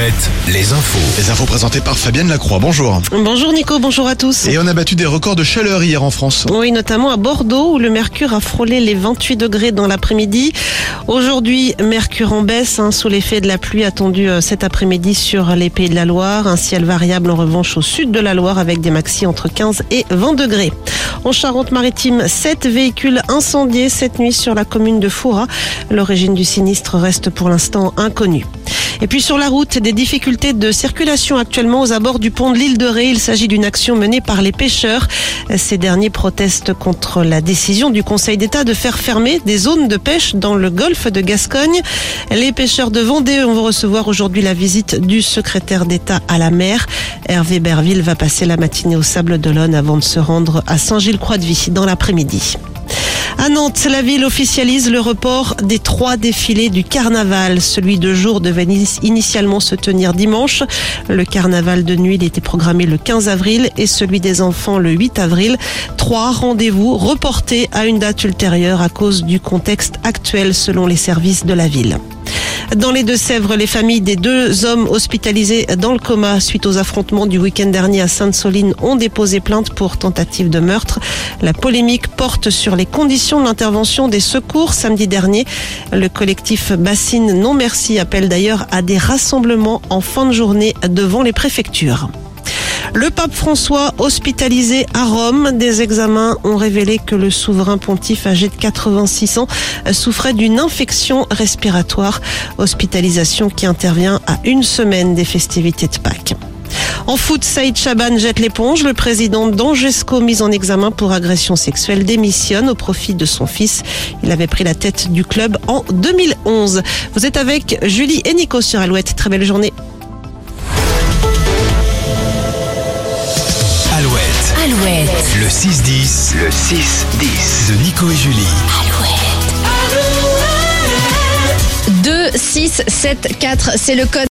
Alouette, les infos. Les infos présentées par Fabienne Lacroix. Bonjour. Bonjour Nico, bonjour à tous. Et on a battu des records de chaleur hier en France. Oui, notamment à Bordeaux où le mercure a frôlé les 28 degrés dans l'après-midi. Aujourd'hui, mercure en baisse hein, sous l'effet de la pluie attendue euh, cet après-midi sur les pays de la Loire. Un ciel variable en revanche au sud de la Loire avec des maxi entre 15 et 20 degrés. En Charente-Maritime, sept véhicules incendiés cette nuit sur la commune de Foura. L'origine du sinistre reste pour l'instant inconnue. Et puis sur la route, des difficultés de circulation actuellement aux abords du pont de l'île de Ré. Il s'agit d'une action menée par les pêcheurs. Ces derniers protestent contre la décision du Conseil d'État de faire fermer des zones de pêche dans le golfe de Gascogne. Les pêcheurs de Vendée vont recevoir aujourd'hui la visite du secrétaire d'État à la mer. Hervé Berville va passer la matinée au Sable d'Olonne avant de se rendre à Saint-Gilles-Croix-de-Vie dans l'après-midi. À Nantes, la ville officialise le report des trois défilés du carnaval. Celui de jour devait initialement se tenir dimanche. Le carnaval de nuit était programmé le 15 avril et celui des enfants le 8 avril. Trois rendez-vous reportés à une date ultérieure à cause du contexte actuel selon les services de la ville. Dans les Deux-Sèvres, les familles des deux hommes hospitalisés dans le coma suite aux affrontements du week-end dernier à Sainte-Soline ont déposé plainte pour tentative de meurtre. La polémique porte sur les conditions de l'intervention des secours samedi dernier. Le collectif Bassine Non Merci appelle d'ailleurs à des rassemblements en fin de journée devant les préfectures. Le pape François hospitalisé à Rome. Des examens ont révélé que le souverain pontife âgé de 86 ans souffrait d'une infection respiratoire. Hospitalisation qui intervient à une semaine des festivités de Pâques. En foot, Saïd Chaban jette l'éponge. Le président d'Angesco, mis en examen pour agression sexuelle, démissionne au profit de son fils. Il avait pris la tête du club en 2011. Vous êtes avec Julie et Nico sur Alouette. Très belle journée. 6-10. Le 6-10 de Nico et Julie. Alouette. 2, 6, 7, 4, c'est le code.